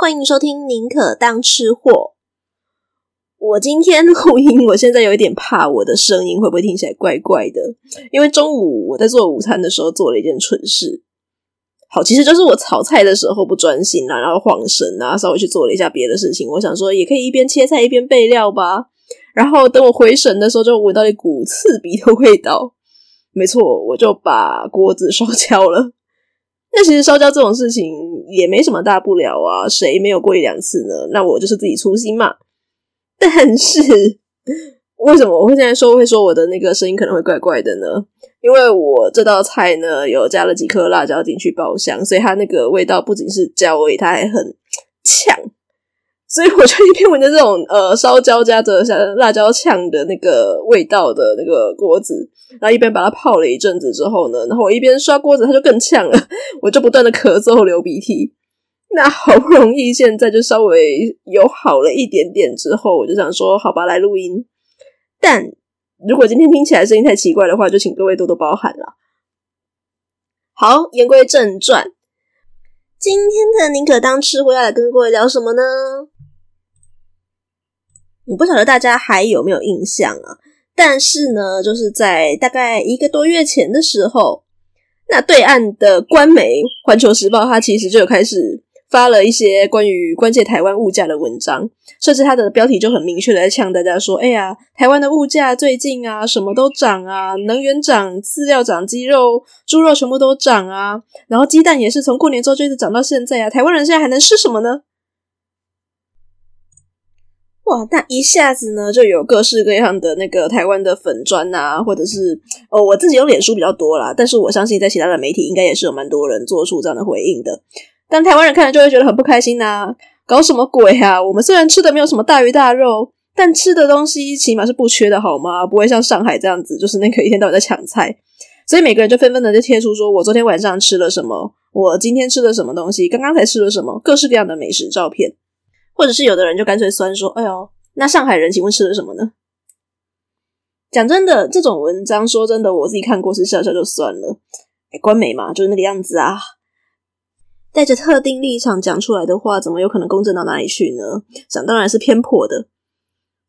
欢迎收听《宁可当吃货》。我今天录音，我现在有一点怕我的声音会不会听起来怪怪的，因为中午我在做午餐的时候做了一件蠢事。好，其实就是我炒菜的时候不专心啊，然后晃神啊，稍微去做了一下别的事情。我想说，也可以一边切菜一边备料吧。然后等我回神的时候，就闻到一股刺鼻的味道。没错，我就把锅子烧焦了。那其实烧焦这种事情也没什么大不了啊，谁没有过一两次呢？那我就是自己粗心嘛。但是为什么我会现在说会说我的那个声音可能会怪怪的呢？因为我这道菜呢有加了几颗辣椒进去爆香，所以它那个味道不仅是焦味，它还很呛。所以我就一边闻着这种呃烧焦加着像辣椒呛的那个味道的那个锅子，然后一边把它泡了一阵子之后呢，然后我一边刷锅子，它就更呛了，我就不断的咳嗽流鼻涕。那好不容易现在就稍微有好了一点点之后，我就想说好吧，来录音。但如果今天听起来声音太奇怪的话，就请各位多多包涵了。好，言归正传，今天的宁可当吃货要来跟各位聊什么呢？我不晓得大家还有没有印象啊？但是呢，就是在大概一个多月前的时候，那对岸的官媒《环球时报》它其实就有开始发了一些关于关切台湾物价的文章，甚至它的标题就很明确的在呛大家说：“哎呀，台湾的物价最近啊，什么都涨啊，能源涨，饲料涨，鸡肉、猪肉全部都涨啊，然后鸡蛋也是从过年之后就一直涨到现在啊，台湾人现在还能吃什么呢？”哇，那一下子呢，就有各式各样的那个台湾的粉砖啊，或者是哦，我自己用脸书比较多啦，但是我相信在其他的媒体应该也是有蛮多人做出这样的回应的。但台湾人看了就会觉得很不开心呐、搞什么鬼啊？我们虽然吃的没有什么大鱼大肉，但吃的东西起码是不缺的好吗？不会像上海这样子，就是那个一天到晚在抢菜，所以每个人就纷纷的就贴出说我昨天晚上吃了什么，我今天吃了什么东西，刚刚才吃了什么，各式各样的美食照片。或者是有的人就干脆酸说：“哎呦，那上海人请问吃了什么呢？”讲真的，这种文章说真的，我自己看过是笑笑就算了。哎，官媒嘛，就是那个样子啊。带着特定立场讲出来的话，怎么有可能公正到哪里去呢？想当然是偏颇的。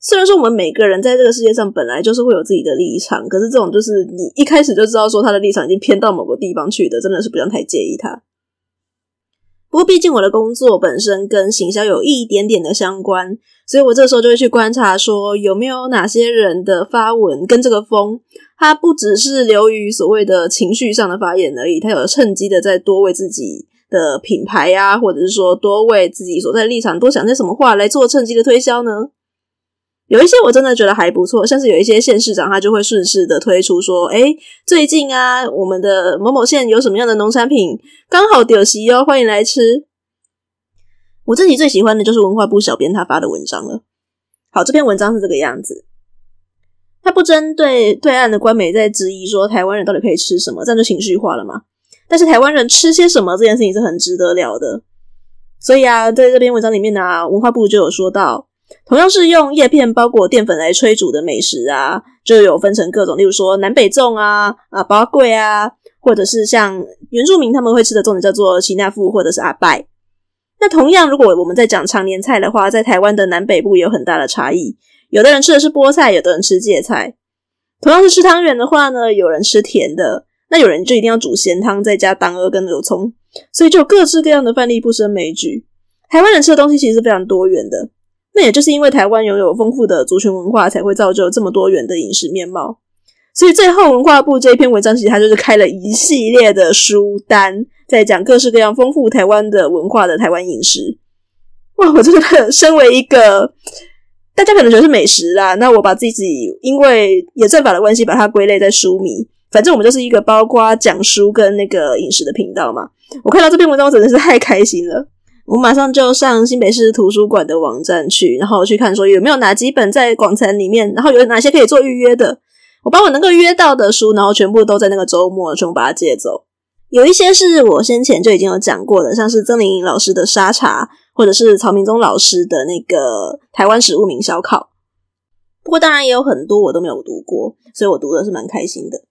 虽然说我们每个人在这个世界上本来就是会有自己的立场，可是这种就是你一开始就知道说他的立场已经偏到某个地方去的，真的是不用太介意他。不过，毕竟我的工作本身跟行销有一点点的相关，所以我这时候就会去观察，说有没有哪些人的发文跟这个风，它不只是流于所谓的情绪上的发言而已，他有趁机的在多为自己的品牌呀、或者是说多为自己所在立场多想些什么话来做趁机的推销呢？有一些我真的觉得还不错，像是有一些县市长，他就会顺势的推出说：“诶，最近啊，我们的某某县有什么样的农产品刚好丢席哦，欢迎来吃。”我自己最喜欢的就是文化部小编他发的文章了。好，这篇文章是这个样子，他不针对对岸的官媒在质疑说台湾人到底可以吃什么，这样就情绪化了嘛。但是台湾人吃些什么这件事情是很值得聊的，所以啊，在这篇文章里面呢、文化部就有说到。同样是用叶片包裹淀粉来炊煮的美食啊，就有分成各种，例如说南北粽啊、啊包桂啊，或者是像原住民他们会吃的粽子叫做奇纳富或者是阿拜。那同样，如果我们在讲常年菜的话，在台湾的南北部有很大的差异。有的人吃的是菠菜，有的人吃芥菜。同样是吃汤圆的话呢，有人吃甜的，那有人就一定要煮咸汤，再加当归跟油葱。所以就各式各样的范例不胜枚举。台湾人吃的东西其实是非常多元的。那也就是因为台湾拥有丰富的族群文化，才会造就这么多元的饮食面貌。所以最后文化部这一篇文章，其实它就是开了一系列的书单，在讲各式各样丰富台湾的文化的台湾饮食。哇，我真的 身为一个大家可能觉得是美食啦，那我把自己因为演算法的关系，把它归类在书迷。反正我们就是一个包括讲书跟那个饮食的频道嘛。我看到这篇文章，我真的是太开心了。我马上就上新北市图书馆的网站去，然后去看说有没有哪几本在广藏里面，然后有哪些可以做预约的。我把我能够约到的书，然后全部都在那个周末全部把它借走。有一些是我先前就已经有讲过的，像是曾玲老师的沙茶，或者是曹明宗老师的那个台湾食物名小考。不过当然也有很多我都没有读过，所以我读的是蛮开心的。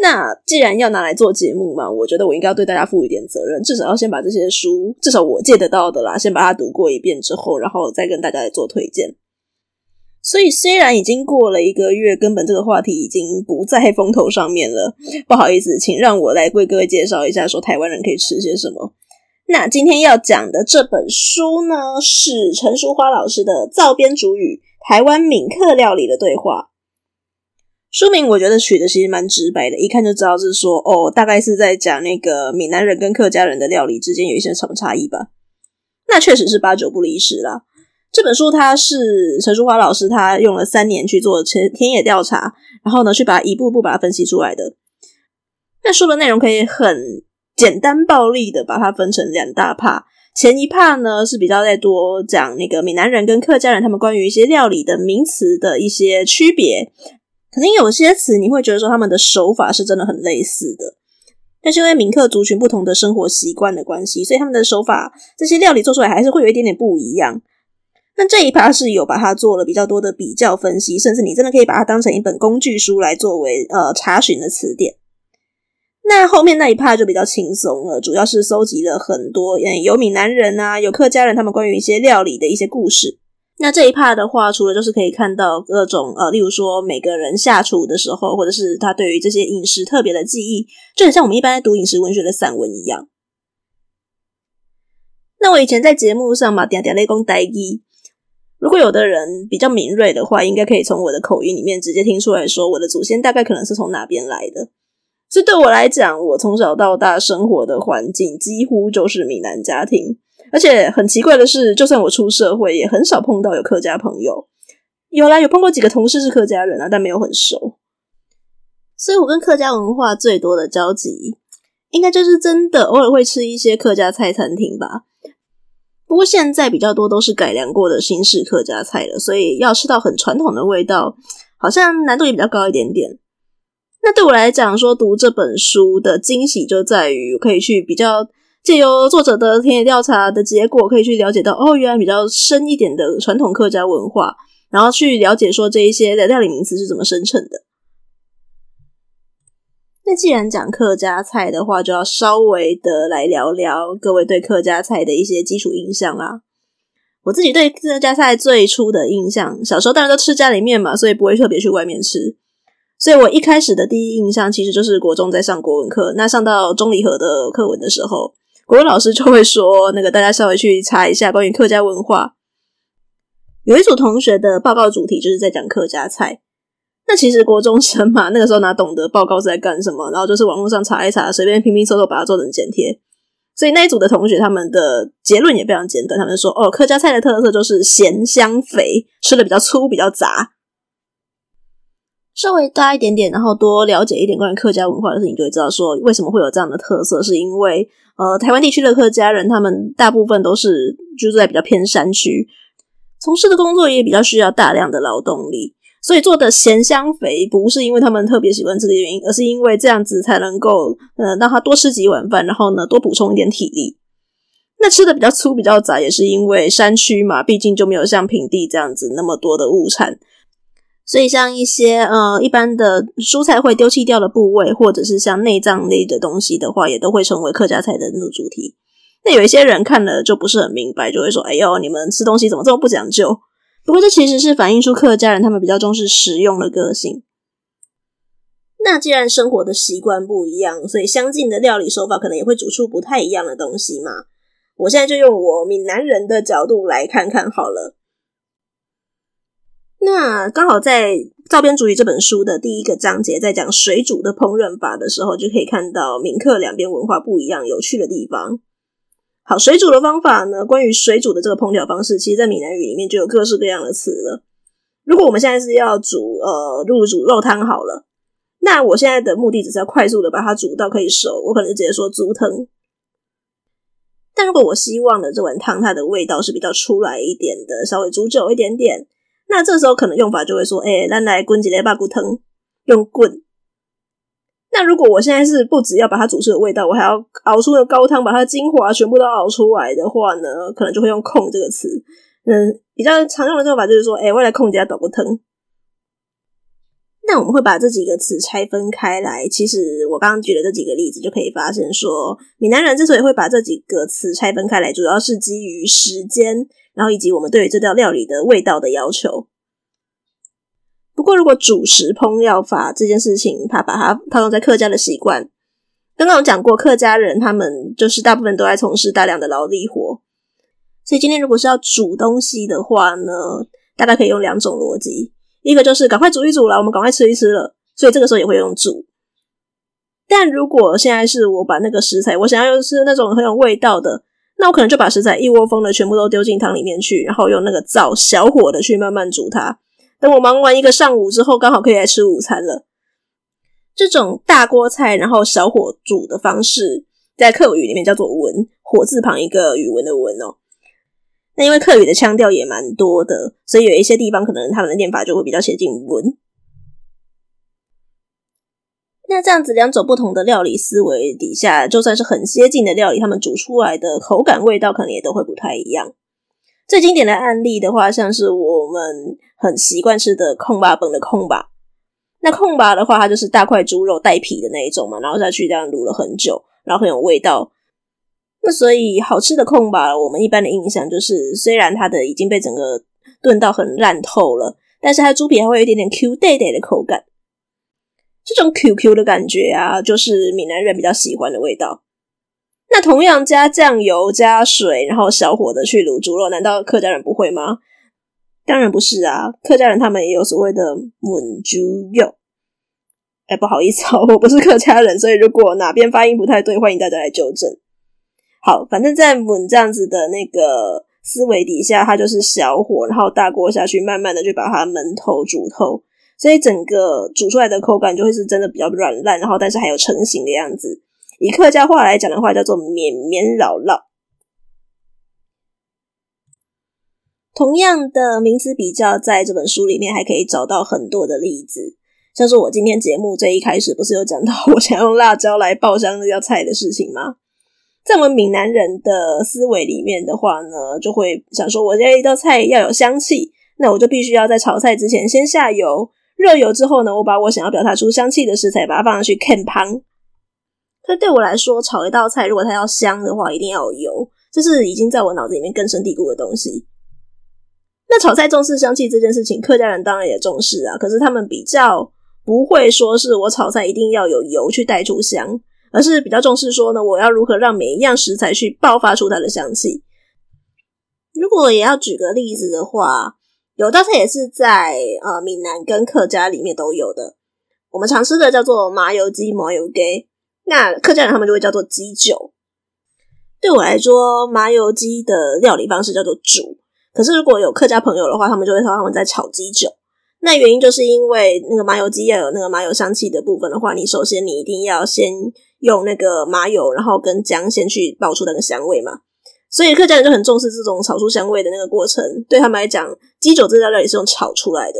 那既然要拿来做节目嘛，我觉得我应该要对大家负一点责任，至少要先把这些书，至少我借得到的啦，先把它读过一遍之后，然后再跟大家来做推荐。所以虽然已经过了一个月，根本这个话题已经不在风头上面了。不好意思，请让我来为各位介绍一下，说台湾人可以吃些什么。那今天要讲的这本书呢，是陈淑花老师的《灶边煮语：台湾闽客料理的对话》。书名我觉得取的其实蛮直白的，一看就知道是说哦，大概是在讲那个闽南人跟客家人的料理之间有一些什么差异吧。那确实是八九不离十啦。这本书它是陈淑华老师他用了三年去做田田野调查，然后呢去把一步步把它分析出来的。那书的内容可以很简单暴力的把它分成两大帕前一帕呢是比较在多讲那个闽南人跟客家人他们关于一些料理的名词的一些区别。可能有些词你会觉得说他们的手法是真的很类似的，但是因为闽客族群不同的生活习惯的关系，所以他们的手法这些料理做出来还是会有一点点不一样。那这一趴是有把它做了比较多的比较分析，甚至你真的可以把它当成一本工具书来作为呃查询的词典。那后面那一趴就比较轻松了，主要是搜集了很多嗯有闽南人啊，有客家人他们关于一些料理的一些故事。那这一趴的话，除了就是可以看到各种呃，例如说每个人下厨的时候，或者是他对于这些饮食特别的记忆，就很像我们一般在读饮食文学的散文一样。那我以前在节目上嘛，点点雷公呆一，如果有的人比较敏锐的话，应该可以从我的口音里面直接听出来说，我的祖先大概可能是从哪边来的。所以对我来讲，我从小到大生活的环境几乎就是闽南家庭。而且很奇怪的是，就算我出社会，也很少碰到有客家朋友。有啦，有碰过几个同事是客家人啊，但没有很熟。所以我跟客家文化最多的交集，应该就是真的偶尔会吃一些客家菜餐厅吧。不过现在比较多都是改良过的新式客家菜了，所以要吃到很传统的味道，好像难度也比较高一点点。那对我来讲，说读这本书的惊喜就在于可以去比较。借由作者的田野调查的结果，可以去了解到哦，原来比较深一点的传统客家文化，然后去了解说这一些的料理名词是怎么生成的。那既然讲客家菜的话，就要稍微的来聊聊各位对客家菜的一些基础印象啦。我自己对客家菜最初的印象，小时候当然都吃家里面嘛，所以不会特别去外面吃。所以我一开始的第一印象，其实就是国中在上国文课，那上到钟离和的课文的时候。国文老师就会说，那个大家稍微去查一下关于客家文化。有一组同学的报告主题就是在讲客家菜。那其实国中生嘛，那个时候哪懂得报告是在干什么？然后就是网络上查一查，随便拼拼凑凑把它做成剪贴。所以那一组的同学他们的结论也非常简短，他们说：“哦，客家菜的特色就是咸香肥，吃的比较粗，比较杂。”稍微大一点点，然后多了解一点关于客家文化的事情，就会知道说为什么会有这样的特色，是因为。呃，台湾地区的客家人，他们大部分都是居住在比较偏山区，从事的工作也比较需要大量的劳动力，所以做的咸香肥不是因为他们特别喜欢这个原因，而是因为这样子才能够呃让他多吃几碗饭，然后呢多补充一点体力。那吃的比较粗比较杂，也是因为山区嘛，毕竟就没有像平地这样子那么多的物产。所以，像一些呃一般的蔬菜会丢弃掉的部位，或者是像内脏类的东西的话，也都会成为客家菜的那主题。那有一些人看了就不是很明白，就会说：“哎呦，你们吃东西怎么这么不讲究？”不过，这其实是反映出客家人他们比较重视实用的个性。那既然生活的习惯不一样，所以相近的料理手法可能也会煮出不太一样的东西嘛。我现在就用我闽南人的角度来看看好了。那刚好在《灶边煮雨》这本书的第一个章节，在讲水煮的烹饪法的时候，就可以看到闽客两边文化不一样、有趣的地方。好，水煮的方法呢？关于水煮的这个烹调方式，其实在闽南语里面就有各式各样的词了。如果我们现在是要煮呃入煮肉汤好了，那我现在的目的只是要快速的把它煮到可以熟，我可能直接说煮汤。但如果我希望的这碗汤它的味道是比较出来一点的，稍微煮久一点点。那这时候可能用法就会说，哎、欸，咱来滚几粒肉骨汤，用滚。那如果我现在是不只要把它煮出的味道，我还要熬出的高汤，把它的精华全部都熬出来的话呢，可能就会用控这个词。嗯，比较常用的做法就是说，哎、欸，我来控一下豆骨汤。那我们会把这几个词拆分开来。其实我刚刚举的这几个例子，就可以发现说，闽南人之所以会把这几个词拆分开来，主要是基于时间，然后以及我们对于这道料理的味道的要求。不过，如果主食烹调法这件事情，他把它套用在客家的习惯，刚刚有讲过，客家人他们就是大部分都在从事大量的劳力活，所以今天如果是要煮东西的话呢，大概可以用两种逻辑。一个就是赶快煮一煮了，我们赶快吃一吃了，所以这个时候也会用煮。但如果现在是我把那个食材，我想要用是那种很有味道的，那我可能就把食材一窝蜂的全部都丢进汤里面去，然后用那个灶小火的去慢慢煮它。等我忙完一个上午之后，刚好可以来吃午餐了。这种大锅菜然后小火煮的方式，在客语里面叫做“文”，火字旁一个语文的“文”哦。那因为客语的腔调也蛮多的，所以有一些地方可能他们的念法就会比较接近文。那这样子两种不同的料理思维底下，就算是很接近的料理，他们煮出来的口感、味道可能也都会不太一样。最经典的案例的话，像是我们很习惯吃的焢肉饭的焢肉。那焢肉的话，它就是大块猪肉带皮的那一种嘛，然后再去这样卤了很久，然后很有味道。那所以好吃的空吧，我们一般的印象就是，虽然它的已经被整个炖到很烂透了，但是它的猪皮还会有一点点 Q 弹弹的口感。这种 QQ 的感觉啊，就是闽南人比较喜欢的味道。那同样加酱油、加水，然后小火的去卤猪肉，难道客家人不会吗？当然不是啊，客家人他们也有所谓的焖猪肉。哎，不好意思哦，我不是客家人，所以如果哪边发音不太对，欢迎大家来纠正。好，反正在焖这样子的那个思维底下，它就是小火，然后大锅下去，慢慢的去把它焖透、煮透，所以整个煮出来的口感就会是真的比较软烂，然后但是还有成型的样子。以客家话来讲的话，叫做绵绵绕绕。同样的名词比较，在这本书里面还可以找到很多的例子，像是我今天节目最一开始不是有讲到我想用辣椒来爆香那道菜的事情吗？在我们闽南人的思维里面的话呢，就会想说，我这一道菜要有香气，那我就必须要在炒菜之前先下油，热油之后呢，我把我想要表达出香气的食材把它放上去，can 旁。所以对我来说，炒一道菜如果它要香的话，一定要有油，这是已经在我脑子里面根深蒂固的东西。那炒菜重视香气这件事情，客家人当然也重视啊。可是他们比较不会说是我炒菜一定要有油去带出香，而是比较重视说呢，我要如何让每一样食材去爆发出它的香气。如果也要举个例子的话，有道菜也是在呃闽南跟客家里面都有的，我们常吃的叫做麻油鸡、麻油鸡。那客家人他们就会叫做鸡酒。对我来说，麻油鸡的料理方式叫做煮。可是如果有客家朋友的话，他们就会说他们在炒鸡酒。那原因就是因为那个麻油鸡要有那个麻油香气的部分的话，你首先你一定要先用那个麻油，然后跟姜先去爆出那个香味嘛。所以客家人就很重视这种炒出香味的那个过程。对他们来讲，鸡酒这道料理是用炒出来的。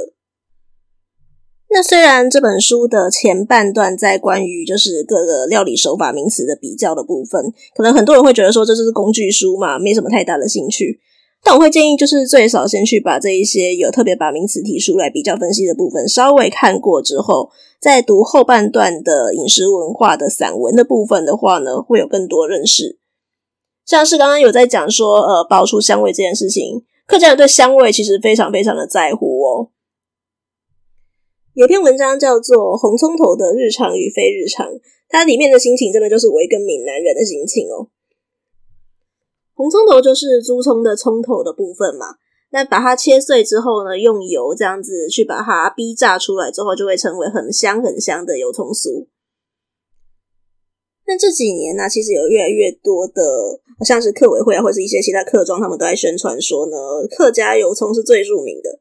那虽然这本书的前半段在关于就是各个料理手法名词的比较的部分，可能很多人会觉得说这就是工具书嘛，没什么太大的兴趣。但我会建议，就是最少先去把这一些有特别把名词提出来比较分析的部分稍微看过之后，在读后半段的饮食文化的散文的部分的话呢，会有更多认识。像是刚刚有在讲说，呃，爆出香味这件事情，客家人对香味其实非常非常的在乎哦。有篇文章叫做《红葱头的日常与非日常》，它里面的心情真的就是我一个闽南人的心情哦。红葱头就是猪葱的葱头的部分嘛，那把它切碎之后呢，用油这样子去把它逼炸出来之后，就会成为很香很香的油葱酥。那这几年呢、其实有越来越多的，像是客委会啊，或是一些其他客庄，他们都在宣传说呢，客家油葱是最著名的。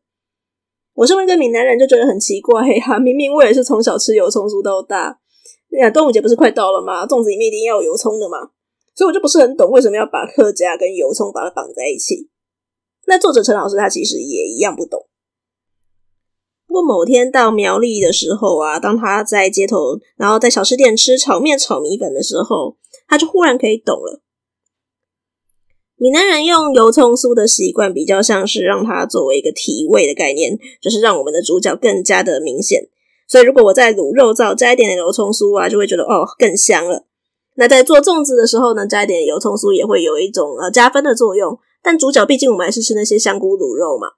我身为一个闽南人，就觉得很奇怪哈，明明我也是从小吃油葱酥到大。那端午节不是快到了吗？粽子里面一定要有油葱的嘛，所以我就不是很懂为什么要把客家跟油葱把它绑在一起。那作者陈老师他其实也一样不懂。不过某天到苗栗的时候啊，当他在街头，然后在小吃店吃炒面、炒米粉的时候，他就忽然可以懂了。闽南人用油葱酥的习惯，比较像是让它作为一个提味的概念，就是让我们的主角更加的明显。所以如果我在卤肉燥加一点点油葱酥啊，就会觉得哦更香了。那在做粽子的时候呢，加一点油葱酥也会有一种呃加分的作用。但主角毕竟我们还是吃那些香菇卤肉嘛。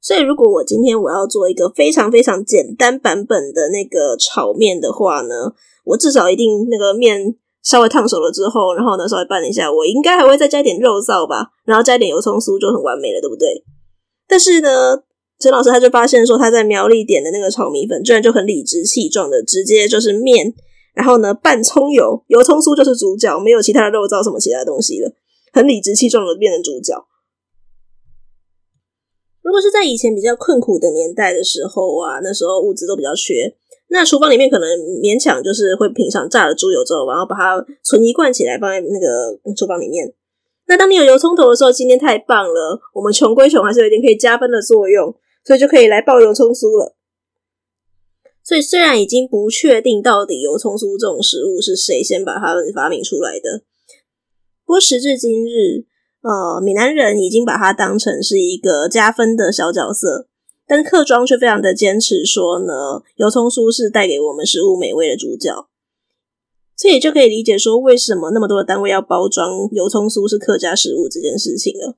所以如果我今天我要做一个非常非常简单版本的那个炒面的话呢，我至少一定那个面稍微烫熟了之后，然后呢稍微拌一下，我应该还会再加一点肉燥吧，然后加一点油葱酥就很完美了，对不对？但是呢。陈老师他就发现说，他在苗栗点的那个炒米粉，居然就很理直气壮的直接就是面，然后呢拌葱油，油葱酥就是主角，没有其他的肉燥什么其他东西了，很理直气壮的变成主角。如果是在以前比较困苦的年代的时候啊，那时候物资都比较缺，那厨房里面可能勉强就是会品尝炸了猪油之后，然后把它存一罐起来放在那个厨房里面。那当你有油葱头的时候，今天太棒了，我们穷归穷，还是有一点可以加分的作用。所以就可以来爆油葱酥了。所以虽然已经不确定到底油葱酥这种食物是谁先把它发明出来的，不过时至今日，呃，闽南人已经把它当成是一个加分的小角色，但客庄却非常的坚持说呢，油葱酥是带给我们食物美味的主角。所以就可以理解说，为什么那么多的单位要包装油葱酥是客家食物这件事情了。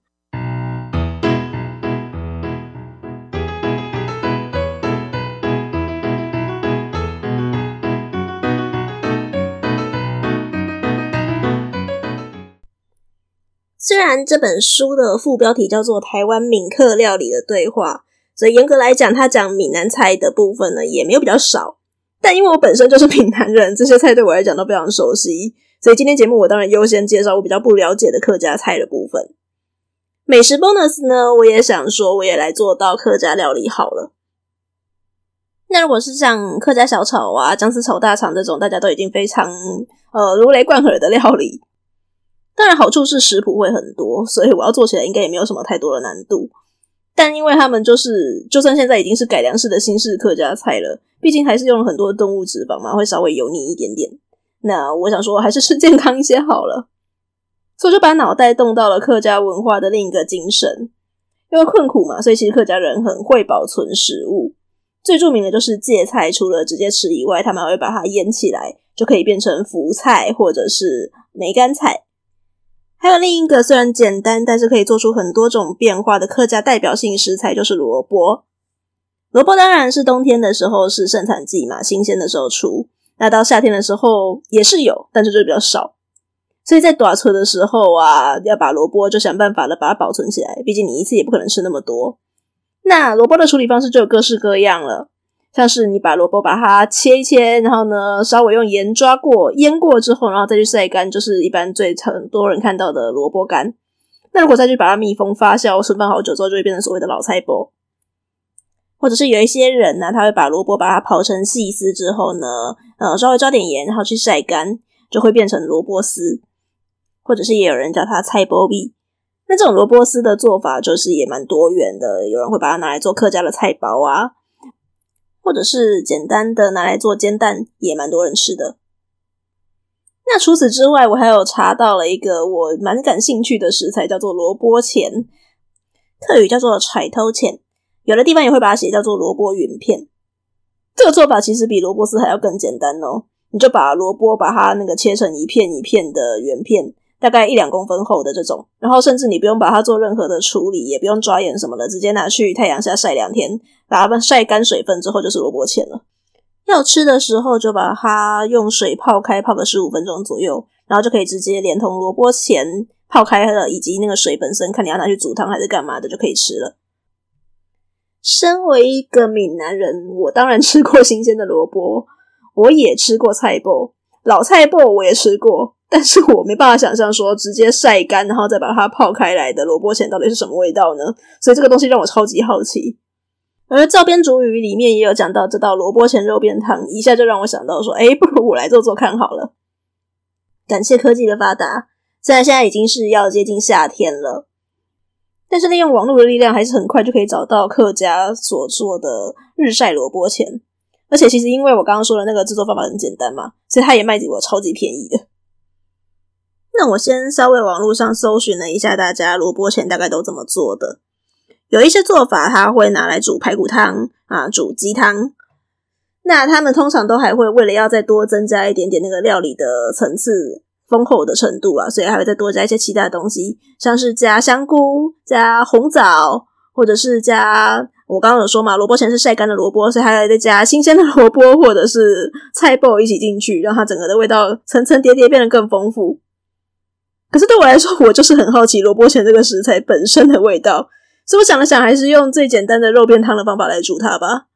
虽然这本书的副标题叫做《台湾闽客料理的对话》，所以严格来讲，它讲闽南菜的部分呢，也没有比较少。但因为我本身就是闽南人，这些菜对我来讲都非常熟悉，所以今天节目我当然优先介绍我比较不了解的客家菜的部分。美食 bonus 呢，我也想说，我也来做到客家料理好了。那如果是像客家小炒啊、姜丝炒大肠这种，大家都已经非常呃如雷贯耳的料理。当然，好处是食谱会很多，所以我要做起来应该也没有什么太多的难度。但因为他们就是，就算现在已经是改良式的新式客家菜了，毕竟还是用了很多动物脂肪嘛，会稍微油腻一点点。那我想说，还是吃健康一些好了。所以就把脑袋动到了客家文化的另一个精神，因为困苦嘛，所以其实客家人很会保存食物。最著名的就是芥菜，除了直接吃以外，他们还会把它腌起来，就可以变成福菜或者是梅干菜。还有另一个虽然简单，但是可以做出很多种变化的客家代表性食材，就是萝卜。萝卜当然是冬天的时候是盛产季嘛，新鲜的时候出。那到夏天的时候也是有，但是就比较少。所以在大厝的时候啊，要把萝卜就想办法的把它保存起来，毕竟你一次也不可能吃那么多。那萝卜的处理方式就有各式各样了。像是你把萝卜把它切一切，然后呢，稍微用盐抓过、腌过之后，然后再去晒干，就是一般最很多人看到的萝卜干。那如果再去把它密封发酵、存放好久之后，就会变成所谓的老菜脯。或者是有一些人呢，他会把萝卜把它刨成细丝之后呢，呃，稍微抓点盐，然后去晒干，就会变成萝卜丝。或者是也有人叫它菜脯米。那这种萝卜丝的做法就是也蛮多元的，有人会把它拿来做客家的菜包啊。或者是简单的拿来做煎蛋，也蛮多人吃的。那除此之外，我还有查到了一个我蛮感兴趣的食材，叫做萝卜钱，客语叫做彩头钱，有的地方也会把它写叫做萝卜云片。这个做法其实比萝卜丝还要更简单哦，你就把萝卜把它那个切成一片一片的圆片。大概一两公分厚的这种，然后甚至你不用把它做任何的处理，也不用抓盐什么的，直接拿去太阳下晒两天，把它们晒干水分之后就是萝卜钱了。要吃的时候就把它用水泡开，泡个十五分钟左右，然后就可以直接连同萝卜钱泡开了，以及那个水本身，看你要拿去煮汤还是干嘛的，就可以吃了。身为一个闽南人，我当然吃过新鲜的萝卜，我也吃过菜脯，老菜脯我也吃过。但是我没办法想象说直接晒干，然后再把它泡开来的萝卜钱到底是什么味道呢？所以这个东西让我超级好奇。而《照片主语》里面也有讲到这道萝卜钱肉便汤，一下就让我想到说，诶，不如我来做做看好了。感谢科技的发达，虽然现在已经是要接近夏天了，但是利用网络的力量，还是很快就可以找到客家所做的日晒萝卜钱。而且其实因为我刚刚说的那个制作方法很简单嘛，所以它也卖给我超级便宜的。那我先稍微网络上搜寻了一下，大家萝卜钱大概都怎么做的。有一些做法，它会拿来煮排骨汤啊，煮鸡汤，那他们通常都还会为了要再多增加一点点那个料理的层次丰厚的程度啊，所以还会再多加一些其他的东西，像是加香菇、加红枣，或者是加我刚刚有说嘛，萝卜钱是晒干的萝卜，所以还要再加新鲜的萝卜或者是菜脯一起进去，让它整个的味道层层叠叠变得更丰富。可是对我来说，我就是很好奇萝卜钱这个食材本身的味道，所以我想了想，还是用最简单的肉片汤的方法来煮它吧。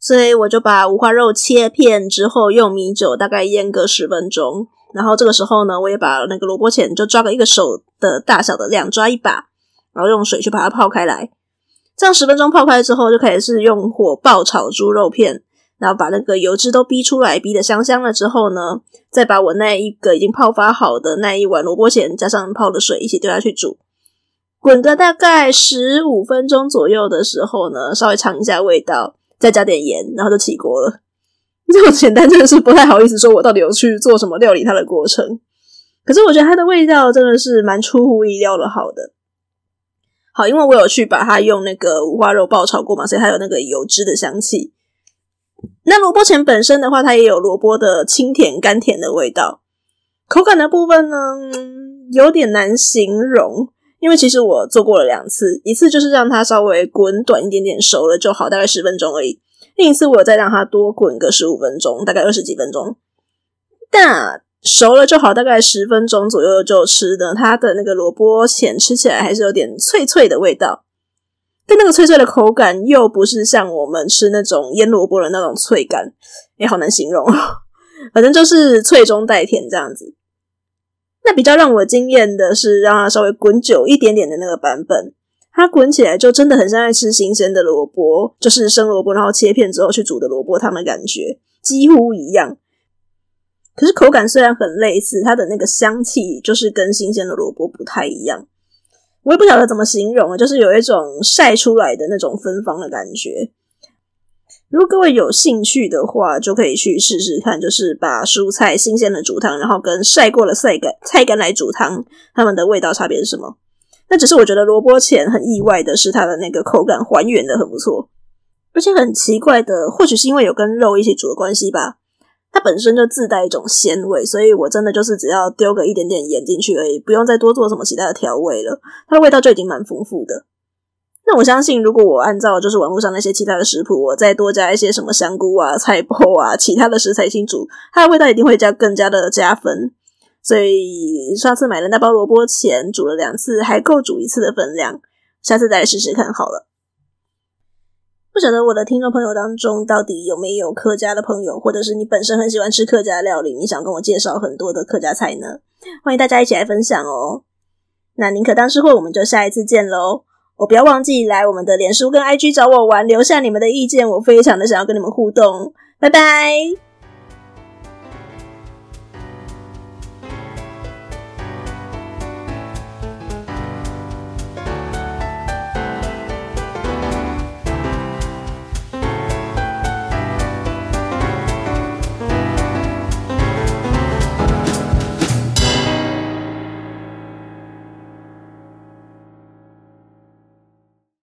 所以我就把五花肉切片之后，用米酒大概腌个十分钟。然后这个时候呢，我也把那个萝卜钱就抓个一个手的大小的量，抓一把，然后用水去把它泡开来。这样十分钟泡开之后，就开始是用火爆炒猪肉片，然后把那个油脂都逼出来，逼得香香了之后呢，再把我那一个已经泡发好的那一碗萝卜钱加上泡的水一起丢下去煮，滚个大概十五分钟左右的时候呢，稍微尝一下味道。再加点盐，然后就起锅了。这么简单，真的是不太好意思说，我到底有去做什么料理它的过程。可是我觉得它的味道真的是蛮出乎意料的好的。好，因为我有去把它用那个五花肉爆炒过嘛，所以它有那个油脂的香气。那萝卜钱本身的话，它也有萝卜的清甜甘甜的味道。口感的部分呢，有点难形容。因为其实我做过了两次，一次就是让它稍微滚短一点点熟了就好，大概十分钟而已。另一次我再让它多滚个十五分钟，大概二十几分钟。但熟了就好，大概十分钟左右就吃的，它的那个萝卜钱吃起来还是有点脆脆的味道，但那个脆脆的口感又不是像我们吃那种腌萝卜的那种脆感，也好难形容，反正就是脆中带甜这样子。那比较让我惊艳的是，让它稍微滚久一点点的那个版本，它滚起来就真的很像在吃新鲜的萝卜，就是生萝卜然后切片之后去煮的萝卜汤的感觉，几乎一样。可是口感虽然很类似，它的那个香气就是跟新鲜的萝卜不太一样。我也不晓得怎么形容，就是有一种晒出来的那种芬芳的感觉。如果各位有兴趣的话，就可以去试试看，就是把蔬菜新鲜的煮汤，然后跟晒过的晒干菜干来煮汤，它们的味道差别是什么？那只是我觉得萝卜钱很意外的是，它的那个口感还原的很不错，而且很奇怪的，或许是因为有跟肉一起煮的关系吧，它本身就自带一种鲜味，所以我真的就是只要丢个一点点盐进去而已，不用再多做什么其他的调味了，它的味道就已经蛮丰富的。那我相信，如果我按照就是网络上那些其他的食谱，我再多加一些什么香菇啊、菜脯啊、其他的食材进煮，它的味道一定会加更加的加分。所以上次买的那包萝卜钱煮了两次，还够煮一次的分量，下次再来试试看好了。不晓得我的听众朋友当中到底有没有客家的朋友，或者是你本身很喜欢吃客家料理，你想跟我介绍很多的客家菜呢？欢迎大家一起来分享哦。那宁可当吃货，我们就下一次见喽。我不要忘记来我们的脸书跟 IG 找我玩，留下你们的意见，我非常的想要跟你们互动。拜拜。